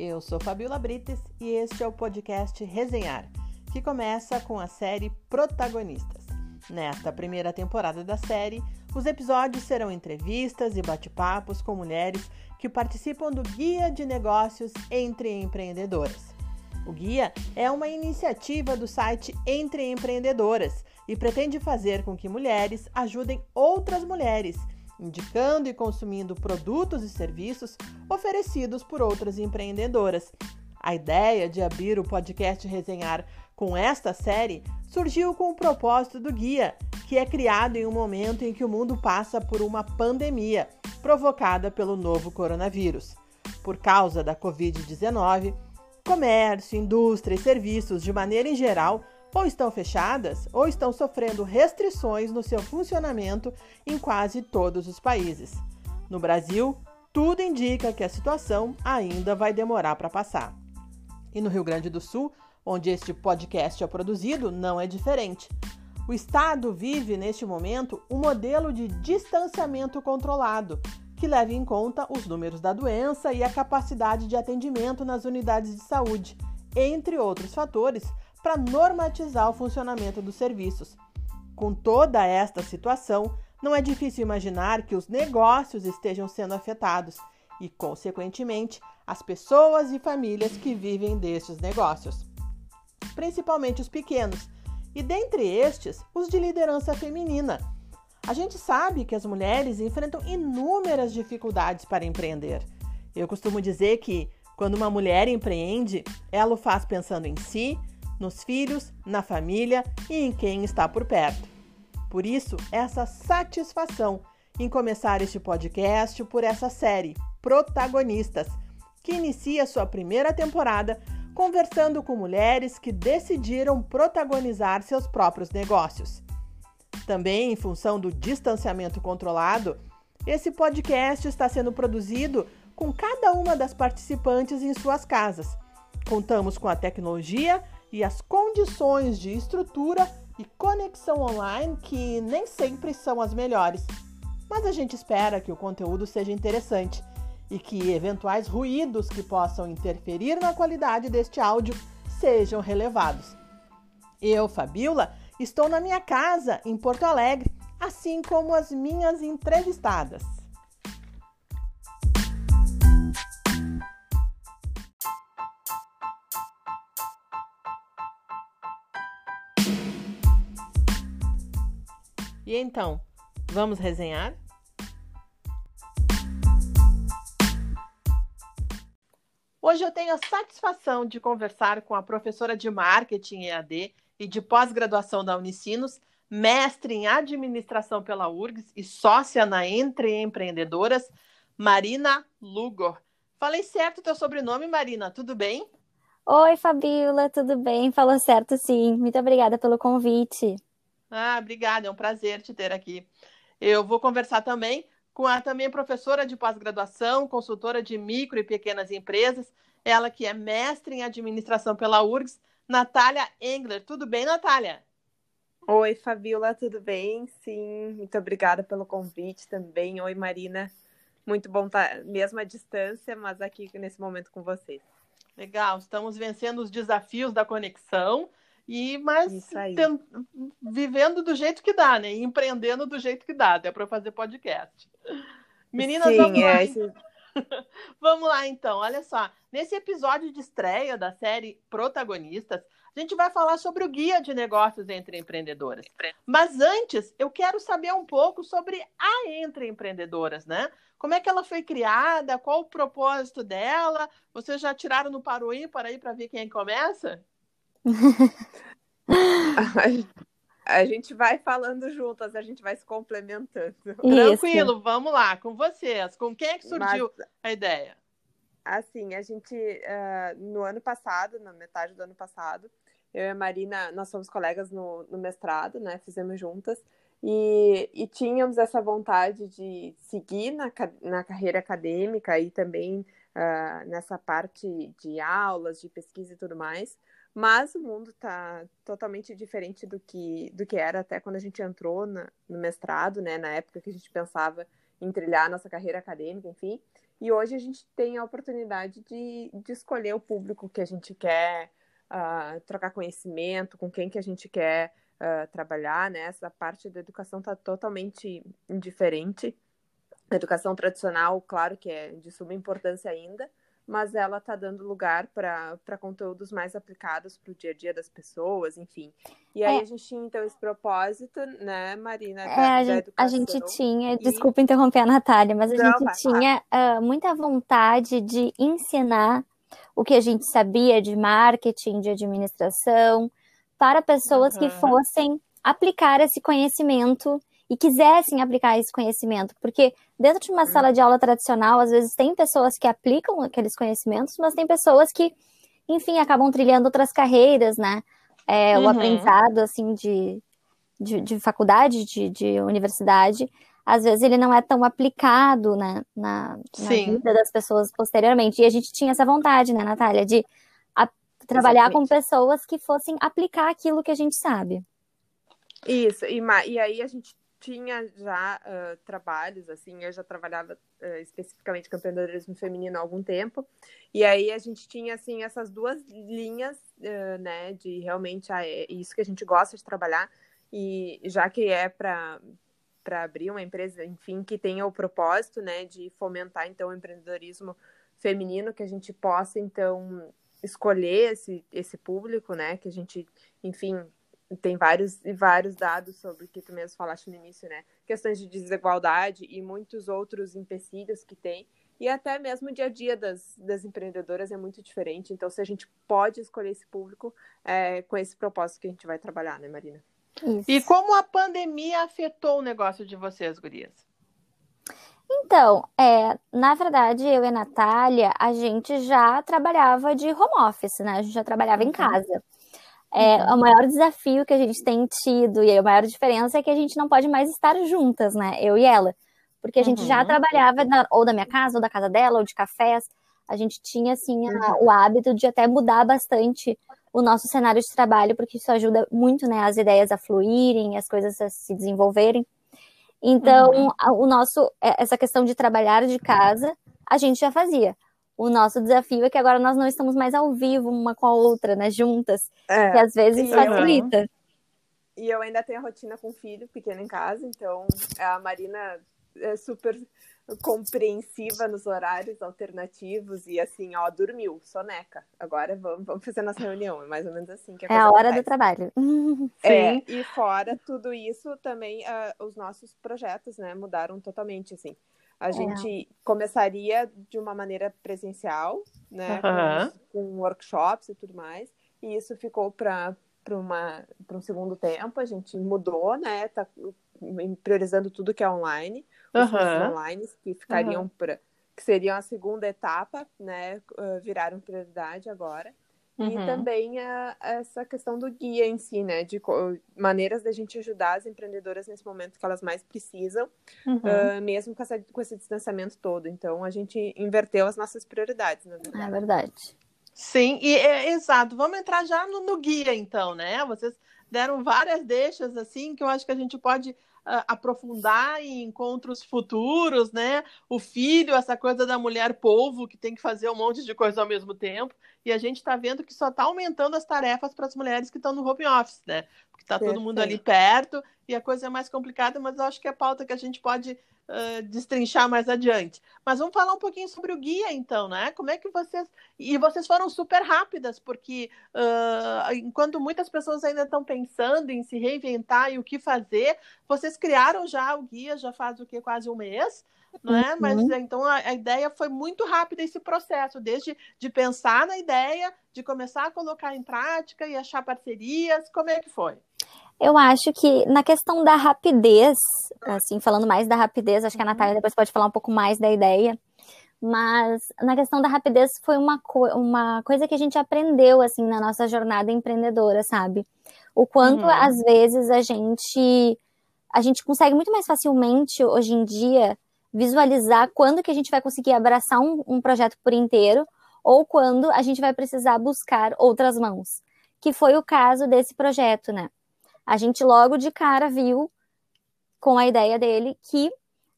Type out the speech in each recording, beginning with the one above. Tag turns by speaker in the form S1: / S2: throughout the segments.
S1: Eu sou Fabiola Brites e este é o podcast Resenhar, que começa com a série Protagonistas. Nesta primeira temporada da série, os episódios serão entrevistas e bate-papos com mulheres que participam do Guia de Negócios entre Empreendedoras. O guia é uma iniciativa do site Entre Empreendedoras e pretende fazer com que mulheres ajudem outras mulheres, indicando e consumindo produtos e serviços oferecidos por outras empreendedoras. A ideia de abrir o podcast Resenhar com esta série surgiu com o propósito do guia, que é criado em um momento em que o mundo passa por uma pandemia provocada pelo novo coronavírus. Por causa da Covid-19, comércio, indústria e serviços, de maneira em geral, ou estão fechadas ou estão sofrendo restrições no seu funcionamento em quase todos os países. No Brasil, tudo indica que a situação ainda vai demorar para passar. E no Rio Grande do Sul, onde este podcast é produzido, não é diferente. O Estado vive, neste momento, um modelo de distanciamento controlado, que leve em conta os números da doença e a capacidade de atendimento nas unidades de saúde, entre outros fatores, para normatizar o funcionamento dos serviços. Com toda esta situação, não é difícil imaginar que os negócios estejam sendo afetados e, consequentemente, as pessoas e famílias que vivem destes negócios, principalmente os pequenos, e dentre estes, os de liderança feminina a gente sabe que as mulheres enfrentam inúmeras dificuldades para empreender. Eu costumo dizer que quando uma mulher empreende, ela o faz pensando em si, nos filhos, na família e em quem está por perto. Por isso, essa satisfação em começar este podcast por essa série Protagonistas, que inicia sua primeira temporada conversando com mulheres que decidiram protagonizar seus próprios negócios. Também em função do distanciamento controlado, esse podcast está sendo produzido com cada uma das participantes em suas casas. Contamos com a tecnologia e as condições de estrutura e conexão online que nem sempre são as melhores. Mas a gente espera que o conteúdo seja interessante e que eventuais ruídos que possam interferir na qualidade deste áudio sejam relevados. Eu, Fabiola, Estou na minha casa, em Porto Alegre, assim como as minhas entrevistadas. E então, vamos resenhar? Hoje eu tenho a satisfação de conversar com a professora de marketing EAD e de pós-graduação da Unicinos, mestre em administração pela URGS e sócia na Entre Empreendedoras, Marina Lugor. Falei certo o teu sobrenome, Marina, tudo bem?
S2: Oi, Fabiola, tudo bem? Falou certo, sim. Muito obrigada pelo convite.
S1: Ah, obrigada, é um prazer te ter aqui. Eu vou conversar também com a também professora de pós-graduação, consultora de micro e pequenas empresas, ela que é mestre em administração pela URGS Natália Engler. Tudo bem, Natália?
S3: Oi, Fabiola, tudo bem? Sim, muito obrigada pelo convite também. Oi, Marina. Muito bom estar mesmo à distância, mas aqui nesse momento com vocês.
S1: Legal, estamos vencendo os desafios da conexão e mas vivendo do jeito que dá, né? E empreendendo do jeito que dá, até para fazer podcast. Meninas, Sim, vamos lá. É, esse... Vamos lá, então. Olha só. Nesse episódio de estreia da série Protagonistas, a gente vai falar sobre o guia de negócios entre empreendedoras. Mas antes, eu quero saber um pouco sobre a Entre Empreendedoras, né? Como é que ela foi criada? Qual o propósito dela? Vocês já tiraram no paro ímpar aí para ver quem começa?
S3: A gente vai falando juntas, a gente vai se complementando.
S1: Tranquilo, vamos lá, com vocês. Com quem é que surgiu Mas, a ideia?
S3: Assim, a gente, uh, no ano passado, na metade do ano passado, eu e a Marina, nós somos colegas no, no mestrado, né? Fizemos juntas. E, e, tínhamos essa vontade de seguir na, na carreira acadêmica e também uh, nessa parte de aulas, de pesquisa e tudo mais. Mas o mundo está totalmente diferente do que, do que era até quando a gente entrou na, no mestrado, né? Na época que a gente pensava em trilhar a nossa carreira acadêmica, enfim. E hoje a gente tem a oportunidade de, de escolher o público que a gente quer uh, trocar conhecimento, com quem que a gente quer uh, trabalhar, né? Essa parte da educação está totalmente indiferente. A educação tradicional, claro que é de suma importância ainda, mas ela está dando lugar para conteúdos mais aplicados para o dia a dia das pessoas, enfim. E aí é. a gente tinha então esse propósito, né, Marina? Da,
S2: é, a, gente, a gente tinha, e... desculpa interromper a Natália, mas a Não, gente tinha uh, muita vontade de ensinar o que a gente sabia de marketing, de administração, para pessoas uhum. que fossem aplicar esse conhecimento e quisessem aplicar esse conhecimento, porque dentro de uma uhum. sala de aula tradicional, às vezes tem pessoas que aplicam aqueles conhecimentos, mas tem pessoas que, enfim, acabam trilhando outras carreiras, né? É, uhum. O aprendizado, assim, de, de, de faculdade, de, de, universidade, às vezes ele não é tão aplicado né, na, na vida das pessoas posteriormente. E a gente tinha essa vontade, né, Natália, de a, trabalhar Exatamente. com pessoas que fossem aplicar aquilo que a gente sabe.
S3: Isso, e, e aí a gente tinha já uh, trabalhos, assim, eu já trabalhava uh, especificamente com empreendedorismo feminino há algum tempo, e aí a gente tinha, assim, essas duas linhas, uh, né, de realmente ah, é isso que a gente gosta de trabalhar, e já que é para para abrir uma empresa, enfim, que tenha o propósito, né, de fomentar, então, o empreendedorismo feminino, que a gente possa, então, escolher esse, esse público, né, que a gente, enfim, tem vários e vários dados sobre o que tu mesmo falaste no início, né? Questões de desigualdade e muitos outros empecilhos que tem. E até mesmo o dia a dia das, das empreendedoras é muito diferente. Então, se a gente pode escolher esse público é, com esse propósito que a gente vai trabalhar, né, Marina?
S1: Isso. E como a pandemia afetou o negócio de vocês, gurias?
S2: Então, é, na verdade, eu e a Natália, a gente já trabalhava de home office, né? A gente já trabalhava uhum. em casa. É, uhum. O maior desafio que a gente tem tido e a maior diferença é que a gente não pode mais estar juntas, né? Eu e ela. Porque a gente uhum. já trabalhava na, ou da minha casa, ou da casa dela, ou de cafés. A gente tinha, assim, a, uhum. o hábito de até mudar bastante o nosso cenário de trabalho, porque isso ajuda muito, né? As ideias a fluírem, as coisas a se desenvolverem. Então, uhum. o nosso, é, essa questão de trabalhar de casa, a gente já fazia. O nosso desafio é que agora nós não estamos mais ao vivo uma com a outra, né, juntas, é, que às vezes facilita.
S3: E eu ainda tenho a rotina com o filho pequeno em casa, então a Marina é super compreensiva nos horários alternativos e assim, ó, dormiu, soneca. Agora vamos, vamos fazer nossa reunião, é mais ou menos assim que
S2: a É a hora do trabalho.
S3: É, e fora tudo isso, também uh, os nossos projetos, né, mudaram totalmente, assim. A é. gente começaria de uma maneira presencial, né? Uhum. Com, com, workshops e tudo mais. E isso ficou para um segundo tempo. A gente mudou, né? Tá priorizando tudo que é online. Os uhum. online que ficariam uhum. para que seriam a segunda etapa, né? Viraram prioridade agora. Uhum. E também a, essa questão do guia em si, né? De maneiras da gente ajudar as empreendedoras nesse momento que elas mais precisam, uhum. uh, mesmo com, essa, com esse distanciamento todo. Então, a gente inverteu as nossas prioridades, na verdade.
S2: É verdade.
S1: Sim, e é, exato. Vamos entrar já no, no guia, então, né? Vocês deram várias deixas, assim, que eu acho que a gente pode uh, aprofundar em encontros futuros, né? O filho, essa coisa da mulher polvo que tem que fazer um monte de coisa ao mesmo tempo. E a gente está vendo que só está aumentando as tarefas para as mulheres que estão no home office, né? Porque está todo mundo ali perto e a coisa é mais complicada, mas eu acho que é pauta que a gente pode uh, destrinchar mais adiante. Mas vamos falar um pouquinho sobre o guia, então, né? Como é que vocês. E vocês foram super rápidas, porque uh, enquanto muitas pessoas ainda estão pensando em se reinventar e o que fazer, vocês criaram já o guia, já faz o que? Quase um mês não é? Mas uhum. então a, a, ideia foi muito rápida esse processo, desde de pensar na ideia, de começar a colocar em prática e achar parcerias. Como é que foi?
S2: Eu acho que na questão da rapidez, assim, falando mais da rapidez, acho que a uhum. Natália depois pode falar um pouco mais da ideia. Mas na questão da rapidez foi uma, co uma coisa que a gente aprendeu assim na nossa jornada empreendedora, sabe? O quanto uhum. às vezes a gente a gente consegue muito mais facilmente hoje em dia visualizar quando que a gente vai conseguir abraçar um, um projeto por inteiro ou quando a gente vai precisar buscar outras mãos, que foi o caso desse projeto, né? A gente logo de cara viu com a ideia dele que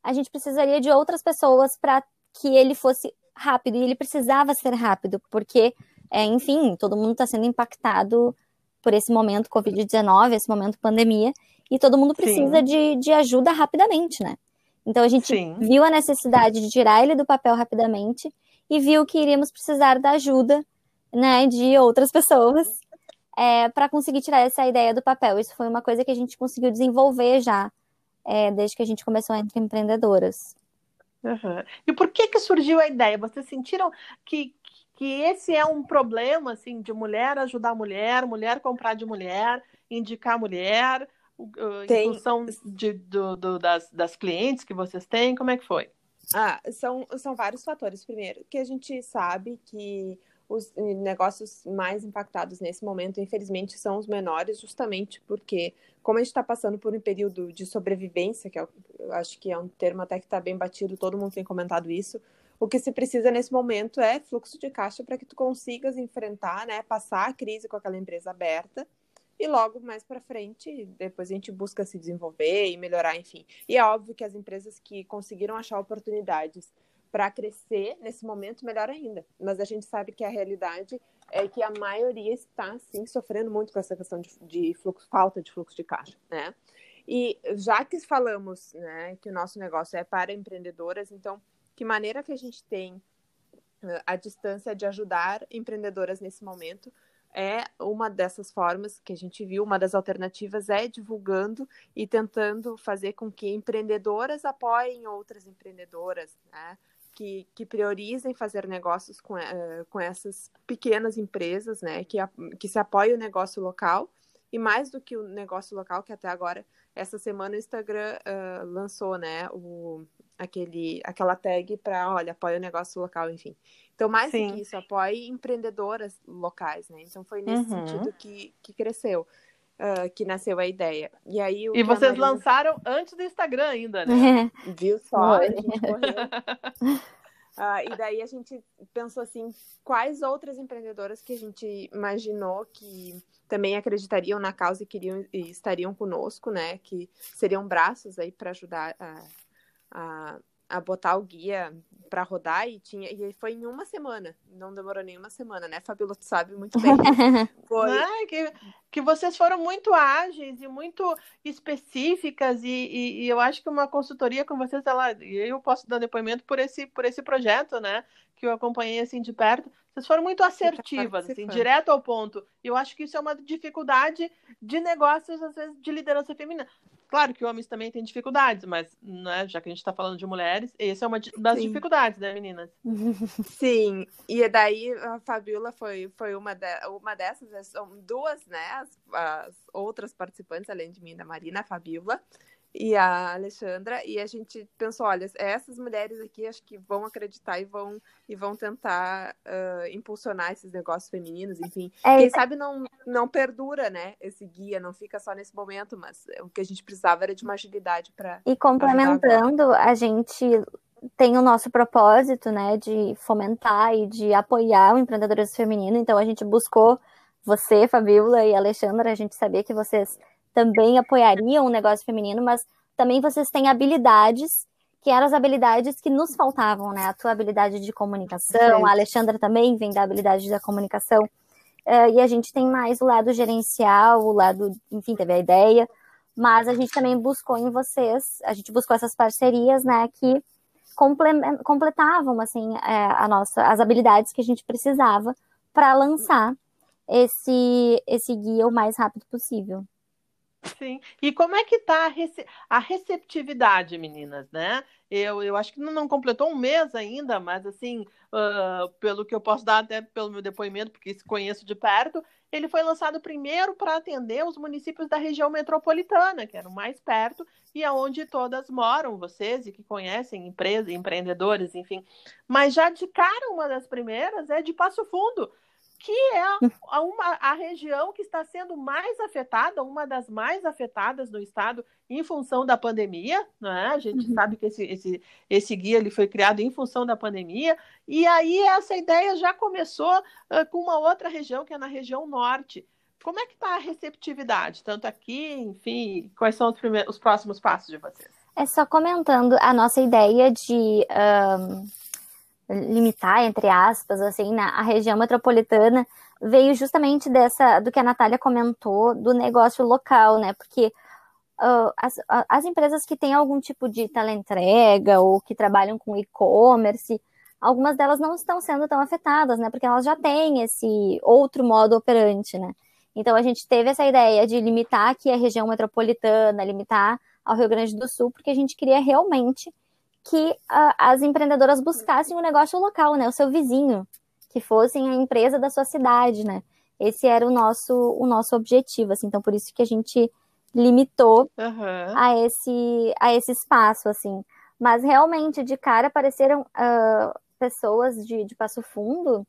S2: a gente precisaria de outras pessoas para que ele fosse rápido, e ele precisava ser rápido, porque, é, enfim, todo mundo está sendo impactado por esse momento Covid-19, esse momento pandemia, e todo mundo precisa de, de ajuda rapidamente, né? Então a gente Sim. viu a necessidade de tirar ele do papel rapidamente e viu que iríamos precisar da ajuda, né, de outras pessoas é, para conseguir tirar essa ideia do papel. Isso foi uma coisa que a gente conseguiu desenvolver já é, desde que a gente começou entre empreendedoras.
S1: Uhum. E por que que surgiu a ideia? Vocês sentiram que, que esse é um problema, assim, de mulher ajudar mulher, mulher comprar de mulher, indicar mulher, Tem. em função de, do, do, das, das clientes que vocês têm? Como é que foi?
S3: Ah, são, são vários fatores. Primeiro, que a gente sabe que os negócios mais impactados nesse momento, infelizmente, são os menores, justamente porque, como a gente está passando por um período de sobrevivência, que é, eu acho que é um termo até que está bem batido, todo mundo tem comentado isso, o que se precisa nesse momento é fluxo de caixa para que tu consigas enfrentar, né, passar a crise com aquela empresa aberta e logo mais para frente, depois a gente busca se desenvolver e melhorar, enfim. E é óbvio que as empresas que conseguiram achar oportunidades para crescer nesse momento, melhor ainda. Mas a gente sabe que a realidade é que a maioria está, sim, sofrendo muito com essa questão de, de fluxo, falta de fluxo de caixa, né? E já que falamos né, que o nosso negócio é para empreendedoras, então, que maneira que a gente tem eh, a distância de ajudar empreendedoras nesse momento é uma dessas formas que a gente viu, uma das alternativas é divulgando e tentando fazer com que empreendedoras apoiem outras empreendedoras, né? Que, que priorizem fazer negócios com, uh, com essas pequenas empresas, né, que, que se apoiem o negócio local, e mais do que o negócio local, que até agora, essa semana o Instagram uh, lançou, né, o, aquele, aquela tag para, olha, apoia o negócio local, enfim. Então, mais Sim. do que isso, apoie empreendedoras locais, né, então foi nesse uhum. sentido que, que cresceu. Uh, que nasceu a ideia. E aí
S1: E vocês Marina... lançaram antes do Instagram ainda, né?
S3: Viu só? A gente correu. Uh, e daí a gente pensou assim, quais outras empreendedoras que a gente imaginou que também acreditariam na causa e queriam e estariam conosco, né? Que seriam braços aí para ajudar a, a, a botar o guia para rodar e tinha e foi em uma semana, não demorou nem uma semana, né, Fabíola, tu sabe muito bem.
S1: Foi ah, que, que vocês foram muito ágeis e muito específicas e, e, e, eu acho que uma consultoria com vocês, ela, eu posso dar depoimento por esse por esse projeto, né, que eu acompanhei assim de perto. Vocês foram muito assertivas, assim, direto ao ponto. Eu acho que isso é uma dificuldade de negócios, às vezes, de liderança feminina. Claro que homens também têm dificuldades, mas né, já que a gente está falando de mulheres, essa é uma das Sim. dificuldades, né, meninas?
S3: Sim, e daí a Fabiola foi, foi uma, de, uma dessas, né, são duas, né, as, as outras participantes, além de mim, da Marina, a Fabiola, e a Alexandra, e a gente pensou, olha, essas mulheres aqui acho que vão acreditar e vão, e vão tentar uh, impulsionar esses negócios femininos, enfim. É, Quem sabe não, não perdura, né, esse guia, não fica só nesse momento, mas o que a gente precisava era de uma agilidade para...
S2: E complementando, a gente tem o nosso propósito, né, de fomentar e de apoiar o empreendedorismo feminino, então a gente buscou você, Fabiola e Alexandra, a gente sabia que vocês também apoiariam o negócio feminino, mas também vocês têm habilidades que eram as habilidades que nos faltavam, né? A tua habilidade de comunicação, a Alexandra também vem da habilidade da comunicação. Uh, e a gente tem mais o lado gerencial, o lado, enfim, teve a ideia, mas a gente também buscou em vocês, a gente buscou essas parcerias, né, que completavam, assim, é, a nossa, as habilidades que a gente precisava para lançar esse, esse guia o mais rápido possível.
S1: Sim. E como é que está a, rece a, receptividade, meninas, né? Eu, eu acho que não, completou um mês ainda, mas assim, uh, pelo que eu posso dar até pelo meu depoimento, porque conheço de perto, ele foi lançado primeiro para atender os municípios da região metropolitana, que eram mais perto e aonde todas moram, vocês e que conhecem empresas, empreendedores, enfim. Mas já de cara, uma das primeiras é de Passo Fundo que é a, uma, a região que está sendo mais afetada, uma das mais afetadas no estado em função da pandemia, né? A gente uhum. sabe que esse, esse, esse guia ele foi criado em função da pandemia, e aí essa ideia já começou uh, com uma outra região, que é na região norte. Como é que está a receptividade, tanto aqui, enfim, quais são os, primeiros, os próximos passos de vocês?
S2: É só comentando a nossa ideia de um limitar, entre aspas, assim, na a região metropolitana, veio justamente dessa, do que a Natália comentou, do negócio local, né? Porque uh, as, as empresas que têm algum tipo de teleentrega ou que trabalham com e-commerce, algumas delas não estão sendo tão afetadas, né? Porque elas já têm esse outro modo operante, né? Então a gente teve essa ideia de limitar aqui a região metropolitana, limitar ao Rio Grande do Sul, porque a gente queria realmente que uh, as empreendedoras buscassem o um negócio local, né? O seu vizinho, que fossem a empresa da sua cidade, né? Esse era o nosso, o nosso objetivo, assim. Então, por isso que a gente limitou uhum. a, esse, a esse espaço, assim. Mas, realmente, de cara, apareceram uh, pessoas de, de Passo Fundo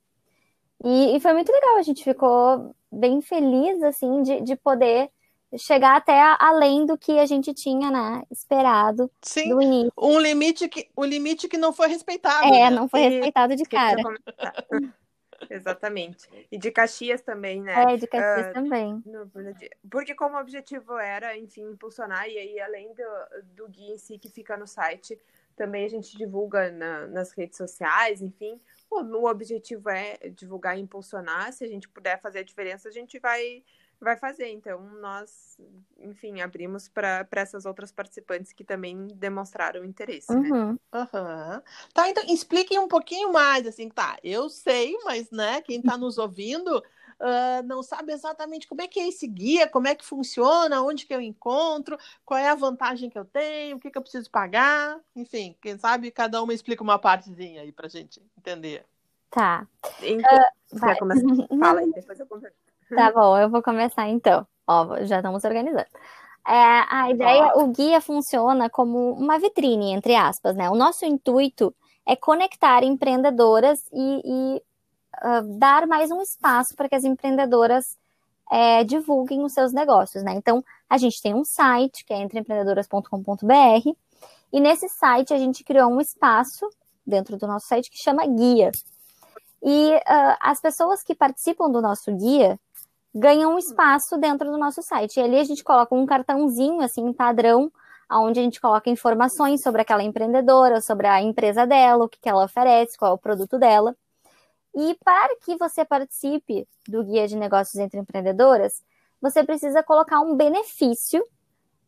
S2: e, e, foi muito legal. A gente ficou bem feliz, assim, de, de poder chegar até além do que a gente tinha, né, esperado
S1: Sim, do início. Um limite que, o um limite que não foi respeitado.
S2: É, né? não foi respeitado de cara.
S3: Exatamente. E de Caxias também, né?
S2: É, de Caxias uh, também.
S3: No, porque como objetivo era, enfim, impulsionar, e aí além do, do guia em si que fica no site, também a gente divulga na, nas redes sociais, enfim. O, o objetivo é divulgar e impulsionar. Se a gente puder fazer a diferença, a gente vai vai fazer. Então, nós, enfim, abrimos para essas outras participantes que também demonstraram interesse,
S1: né? uhum. né? Uhum. Tá, então expliquem um pouquinho mais, assim, tá, eu sei, mas, né, quem está nos ouvindo uh, não sabe exatamente como é que é esse guia, como é que funciona, onde que eu encontro, qual é a vantagem que eu tenho, o que, que eu preciso pagar, enfim, quem sabe cada uma explica uma partezinha aí pra gente entender.
S2: Tá.
S3: Então, uh, vai. Começar? Fala aí, depois eu converso.
S2: Tá bom, eu vou começar então. Ó, já estamos organizando. É, a ideia, o guia funciona como uma vitrine, entre aspas, né? O nosso intuito é conectar empreendedoras e, e uh, dar mais um espaço para que as empreendedoras é, divulguem os seus negócios, né? Então, a gente tem um site que é entreempreendedoras.com.br e nesse site a gente criou um espaço dentro do nosso site que chama guia. E uh, as pessoas que participam do nosso guia, ganham um espaço dentro do nosso site. E ali a gente coloca um cartãozinho, assim, padrão, onde a gente coloca informações sobre aquela empreendedora, sobre a empresa dela, o que, que ela oferece, qual é o produto dela. E para que você participe do Guia de Negócios entre Empreendedoras, você precisa colocar um benefício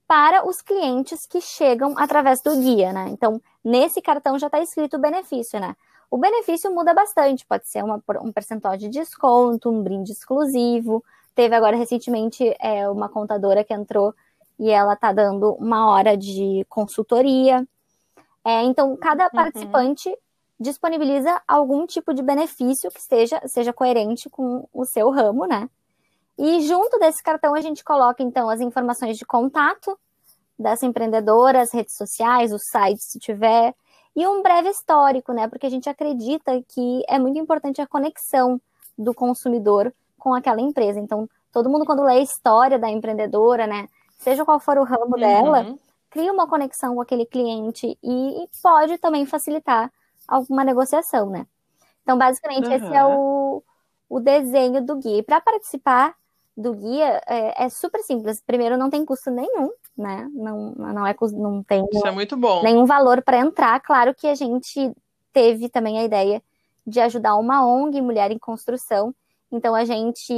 S2: para os clientes que chegam através do guia, né? Então, nesse cartão já está escrito o benefício, né? O benefício muda bastante, pode ser uma, um percentual de desconto, um brinde exclusivo. Teve agora recentemente é, uma contadora que entrou e ela está dando uma hora de consultoria. É, então, cada uhum. participante disponibiliza algum tipo de benefício que esteja, seja coerente com o seu ramo, né? E junto desse cartão a gente coloca, então, as informações de contato dessa empreendedora, as redes sociais, o site, se tiver, e um breve histórico, né? Porque a gente acredita que é muito importante a conexão do consumidor com aquela empresa. Então, todo mundo, quando lê a história da empreendedora, né? Seja qual for o ramo uhum. dela, cria uma conexão com aquele cliente e pode também facilitar alguma negociação, né? Então, basicamente, uhum. esse é o, o desenho do guia. Para participar do guia, é, é super simples. Primeiro, não tem custo nenhum né? Não, não, é, não tem
S1: Isso é muito bom.
S2: nenhum valor para entrar. Claro que a gente teve também a ideia de ajudar uma ONG Mulher em Construção. Então a gente,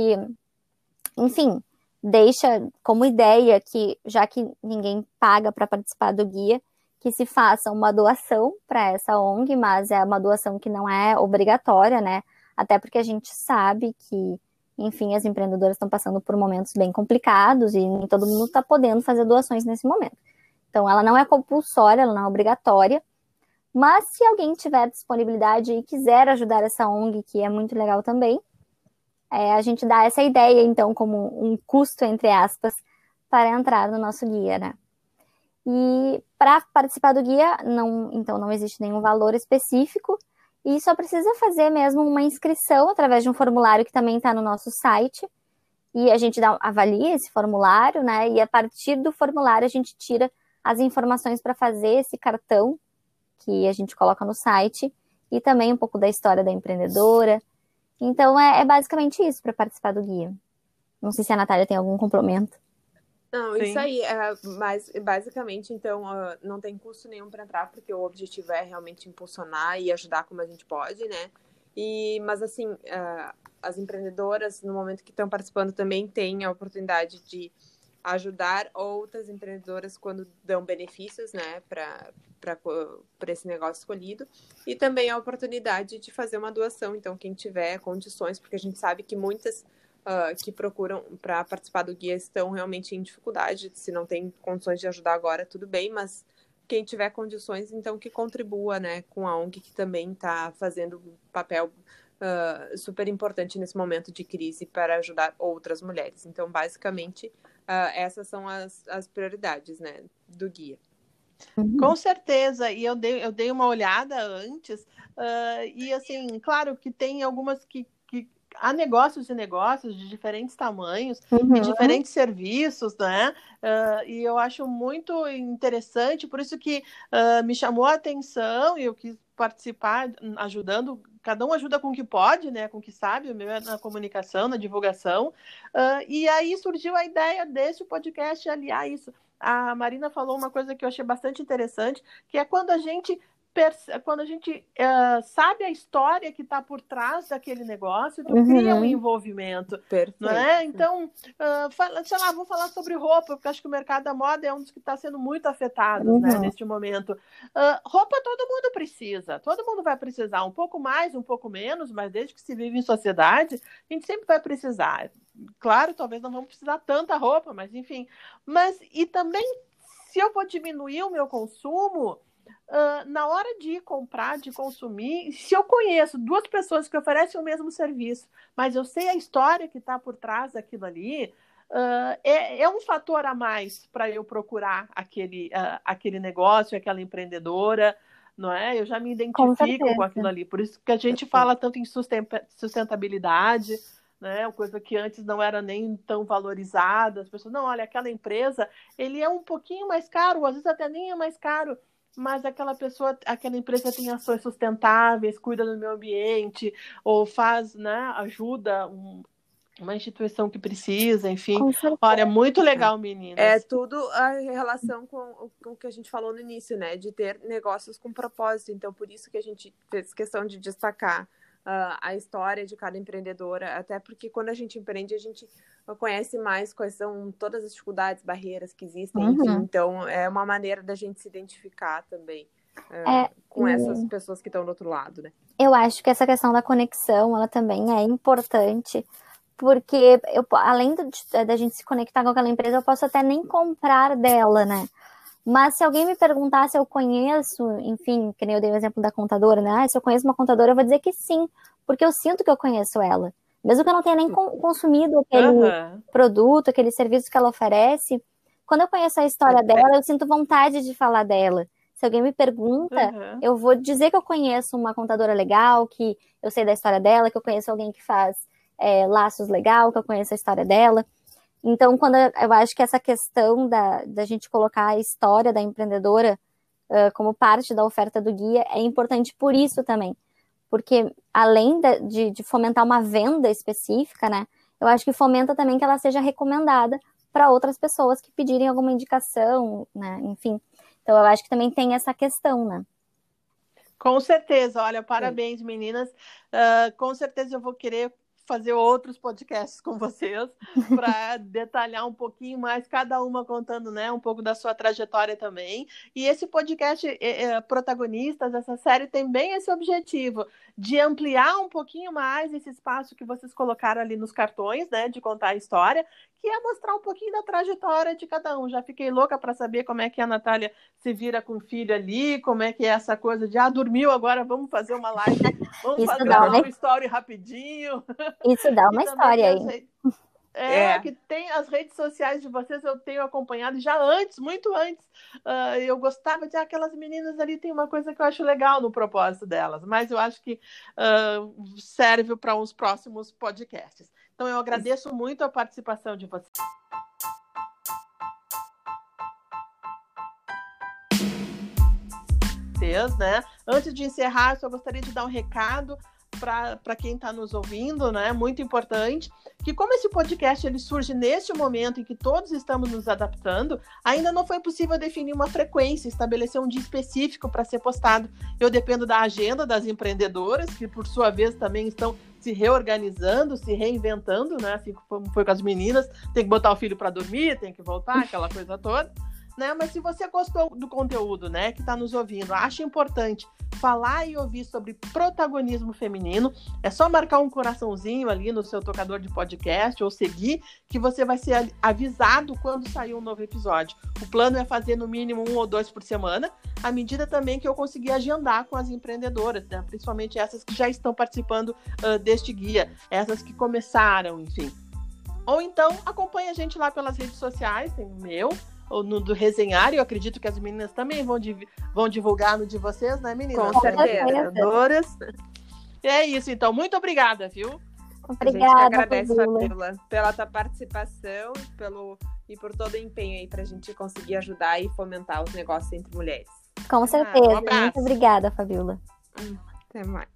S2: enfim, deixa como ideia que, já que ninguém paga para participar do guia, que se faça uma doação para essa ONG, mas é uma doação que não é obrigatória, né? Até porque a gente sabe que enfim, as empreendedoras estão passando por momentos bem complicados e nem todo mundo está podendo fazer doações nesse momento. Então, ela não é compulsória, ela não é obrigatória, mas se alguém tiver disponibilidade e quiser ajudar essa ONG, que é muito legal também, é, a gente dá essa ideia, então, como um custo, entre aspas, para entrar no nosso guia, né? E para participar do guia, não, então não existe nenhum valor específico, e só precisa fazer mesmo uma inscrição através de um formulário que também está no nosso site. E a gente dá, avalia esse formulário, né? E a partir do formulário a gente tira as informações para fazer esse cartão que a gente coloca no site e também um pouco da história da empreendedora. Então é, é basicamente isso para participar do guia. Não sei se a Natália tem algum complemento.
S3: Não, Sim. isso aí, é, mas basicamente, então, uh, não tem custo nenhum para entrar, porque o objetivo é realmente impulsionar e ajudar como a gente pode, né? E, mas assim, uh, as empreendedoras, no momento que estão participando, também têm a oportunidade de ajudar outras empreendedoras quando dão benefícios, né, para esse negócio escolhido. E também a oportunidade de fazer uma doação. Então, quem tiver condições, porque a gente sabe que muitas uh, que procuram para participar do guia estão realmente em dificuldade. Se não tem condições de ajudar agora, tudo bem, mas quem tiver condições, então que contribua, né, com a ONG que também está fazendo um papel uh, super importante nesse momento de crise para ajudar outras mulheres. Então, basicamente, uh, essas são as, as prioridades, né, do guia.
S1: Uhum. Com certeza, e eu dei, eu dei uma olhada antes, uh, e assim, claro que tem algumas que há negócios e negócios de diferentes tamanhos, uhum. diferentes serviços, né? Uh, e eu acho muito interessante, por isso que uh, me chamou a atenção e eu quis participar, ajudando, cada um ajuda com o que pode, né? Com o que sabe, o meu é na comunicação, na divulgação. Uh, e aí surgiu a ideia desse podcast aliar isso. A Marina falou uma coisa que eu achei bastante interessante, que é quando a gente quando a gente uh, sabe a história que está por trás daquele negócio, tu uhum. cria um envolvimento. Perfeito. Não é? Então, uh, fala, sei lá, vou falar sobre roupa, porque acho que o mercado da moda é um dos que está sendo muito afetado né, uhum. né, neste momento. Uh, roupa todo mundo precisa, todo mundo vai precisar, um pouco mais, um pouco menos, mas desde que se vive em sociedade, a gente sempre vai precisar. Claro, talvez não vamos precisar tanta roupa, mas enfim. Mas, e também, se eu vou diminuir o meu consumo, Uh, na hora de comprar, de consumir, se eu conheço duas pessoas que oferecem o mesmo serviço, mas eu sei a história que está por trás daquilo ali, uh, é, é, um fator a mais para eu procurar aquele, uh, aquele negócio, aquela empreendedora, não é? Eu já me identifico com, com aquilo ali. Por isso que a gente fala tanto em sustentabilidade, né? Coisa que antes não era nem tão valorizada. As pessoas, não, olha, aquela empresa, ele é um pouquinho mais caro, às vezes até nem é mais caro mas aquela pessoa, aquela empresa tem ações sustentáveis, cuida do meio ambiente, ou faz, né, ajuda um, uma instituição que precisa, enfim. Olha, é muito legal, meninas.
S3: É tudo a relação com, com o que a gente falou no início, né? De ter negócios com propósito. Então, por isso que a gente fez questão de destacar uh, a história de cada empreendedora, até porque quando a gente empreende, a gente conhece mais quais são todas as dificuldades, barreiras que existem, uhum. enfim, então é uma maneira da gente se identificar também. Uh, é, com essas pessoas que estão do outro lado, né?
S2: Eu acho que essa questão da conexão, ela também é importante, porque eu, além da gente se conectar com aquela empresa, eu posso até nem comprar dela, né? Mas se alguém me perguntar se eu conheço, enfim, que nem eu dei o exemplo da contadora, né? Ah, se eu conheço uma contadora, eu vou dizer que sim, porque eu sinto que eu conheço ela. Mesmo que eu não tenha nem consumido aquele uhum. produto, aquele serviço que ela oferece, quando eu conheço a história dela, eu sinto vontade de falar dela. Se alguém me pergunta, uhum. eu vou dizer que eu conheço uma contadora legal, que eu sei da história dela, que eu conheço alguém que faz é, laços legal, que eu conheço a história dela. Então, quando eu, acho que essa questão da, da gente colocar a história da empreendedora uh, como parte da oferta do guia é importante por isso também. Porque além de, de fomentar uma venda específica, né? Eu acho que fomenta também que ela seja recomendada para outras pessoas que pedirem alguma indicação, né? Enfim. Então, eu acho que também tem essa questão, né?
S1: Com certeza, olha, parabéns, meninas. Uh, com certeza eu vou querer fazer outros podcasts com vocês para detalhar um pouquinho mais, cada uma contando né, um pouco da sua trajetória também. E esse podcast, é, Protagonistas, essa série tem bem esse objetivo de ampliar um pouquinho mais esse espaço que vocês colocaram ali nos cartões, né, de contar a história, que é mostrar um pouquinho da trajetória de cada um. Já fiquei louca para saber como é que a Natália se vira com o filho ali, como é que é essa coisa de, ah, dormiu agora, vamos fazer uma live, vamos Isso fazer uma, uma história rapidinho.
S2: Isso dá uma história aí.
S1: É, é, que tem as redes sociais de vocês, eu tenho acompanhado já antes, muito antes. Uh, eu gostava de ah, aquelas meninas ali, tem uma coisa que eu acho legal no propósito delas, mas eu acho que uh, serve para uns próximos podcasts. Então, eu agradeço muito a participação de vocês. Né? Antes de encerrar, eu só gostaria de dar um recado para quem está nos ouvindo, né? Muito importante que como esse podcast ele surge neste momento em que todos estamos nos adaptando, ainda não foi possível definir uma frequência, estabelecer um dia específico para ser postado. Eu dependo da agenda das empreendedoras, que por sua vez também estão se reorganizando, se reinventando, né? Assim como foi com as meninas, tem que botar o filho para dormir, tem que voltar, aquela coisa toda né? Mas se você gostou do conteúdo, né, que está nos ouvindo, acha importante falar e ouvir sobre protagonismo feminino, é só marcar um coraçãozinho ali no seu tocador de podcast ou seguir, que você vai ser avisado quando sair um novo episódio. O plano é fazer no mínimo um ou dois por semana, à medida também que eu conseguir agendar com as empreendedoras, né? principalmente essas que já estão participando uh, deste guia, essas que começaram, enfim. Ou então acompanhe a gente lá pelas redes sociais, tem o meu, ou no do resenhar, e eu acredito que as meninas também vão, div vão divulgar no de vocês, né, meninas?
S3: Com certeza.
S1: E é isso, então. Muito obrigada, viu?
S2: Obrigada.
S3: A gente agradece, Fabiola, pela tua participação pelo, e por todo o empenho aí para a gente conseguir ajudar e fomentar os negócios entre mulheres.
S2: Com certeza. Ah, um Muito obrigada, Fabiola.
S3: Até mais.